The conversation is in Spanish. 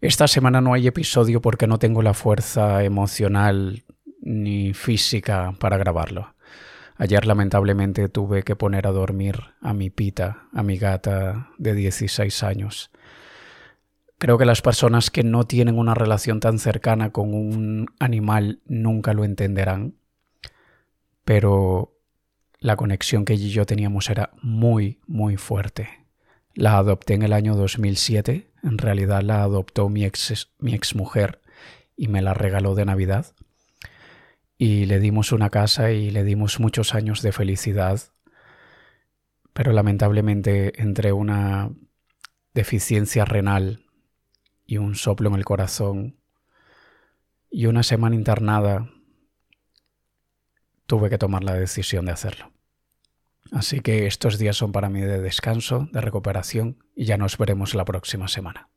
Esta semana no hay episodio porque no tengo la fuerza emocional ni física para grabarlo. Ayer lamentablemente tuve que poner a dormir a mi pita, a mi gata de 16 años. Creo que las personas que no tienen una relación tan cercana con un animal nunca lo entenderán, pero la conexión que ella y yo teníamos era muy, muy fuerte. La adopté en el año 2007, en realidad la adoptó mi ex, mi ex mujer y me la regaló de Navidad. Y le dimos una casa y le dimos muchos años de felicidad, pero lamentablemente entre una deficiencia renal y un soplo en el corazón y una semana internada, tuve que tomar la decisión de hacerlo. Así que estos días son para mí de descanso, de recuperación y ya nos veremos la próxima semana.